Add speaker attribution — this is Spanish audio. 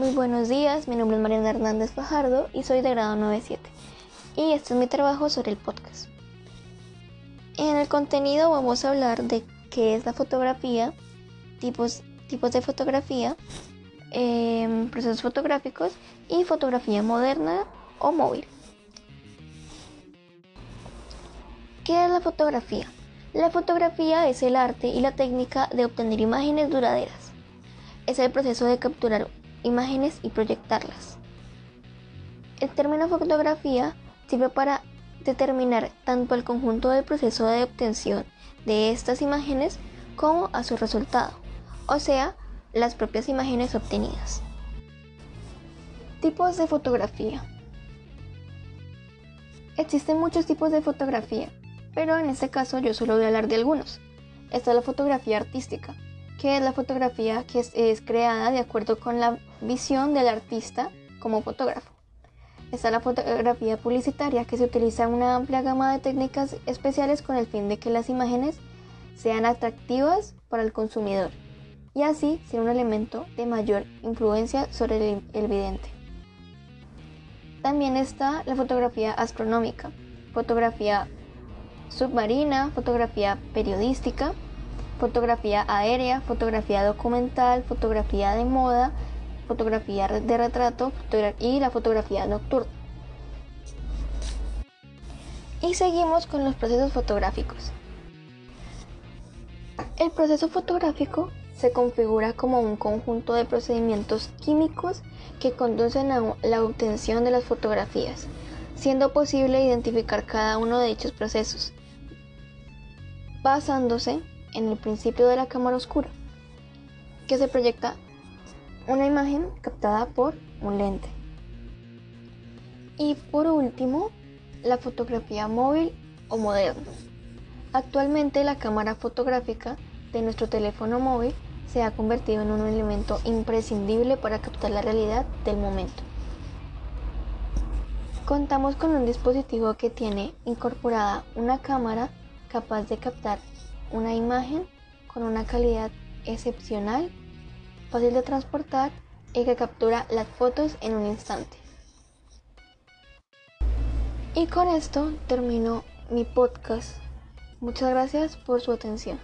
Speaker 1: Muy buenos días, mi nombre es Mariana Hernández Fajardo y soy de grado 97 y este es mi trabajo sobre el podcast. En el contenido vamos a hablar de qué es la fotografía, tipos, tipos de fotografía, em, procesos fotográficos y fotografía moderna o móvil. ¿Qué es la fotografía? La fotografía es el arte y la técnica de obtener imágenes duraderas. Es el proceso de capturar imágenes y proyectarlas. El término fotografía sirve para determinar tanto el conjunto del proceso de obtención de estas imágenes como a su resultado, o sea, las propias imágenes obtenidas. Tipos de fotografía. Existen muchos tipos de fotografía, pero en este caso yo solo voy a hablar de algunos. Esta es la fotografía artística, que es la fotografía que es, creada de acuerdo con la visión del artista como fotógrafo. Está la fotografía publicitaria, que se utiliza una amplia gama de técnicas especiales con el fin de que las imágenes sean atractivas para el consumidor y así ser un elemento de mayor influencia sobre el, el vidente. También está la fotografía astronómica, fotografía submarina, fotografía periodística, fotografía aérea, fotografía documental, fotografía de moda, fotografía de retrato y la fotografía nocturna. Y seguimos con los procesos fotográficos. El proceso fotográfico se configura como un conjunto de procedimientos químicos que conducen a la obtención de las fotografías, siendo posible identificar cada uno de dichos procesos, basándose en el principio de la cámara oscura, que se proyecta una imagen captada por un lente. Y por último, la fotografía móvil o moderna. Actualmente la cámara fotográfica de nuestro teléfono móvil se ha convertido en un elemento imprescindible para captar la realidad del momento. Contamos con un dispositivo que tiene incorporada una cámara capaz de captar una imagen con una calidad excepcional, fácil de transportar y que captura las fotos en un instante. Y con esto termino mi podcast. Muchas gracias por su atención.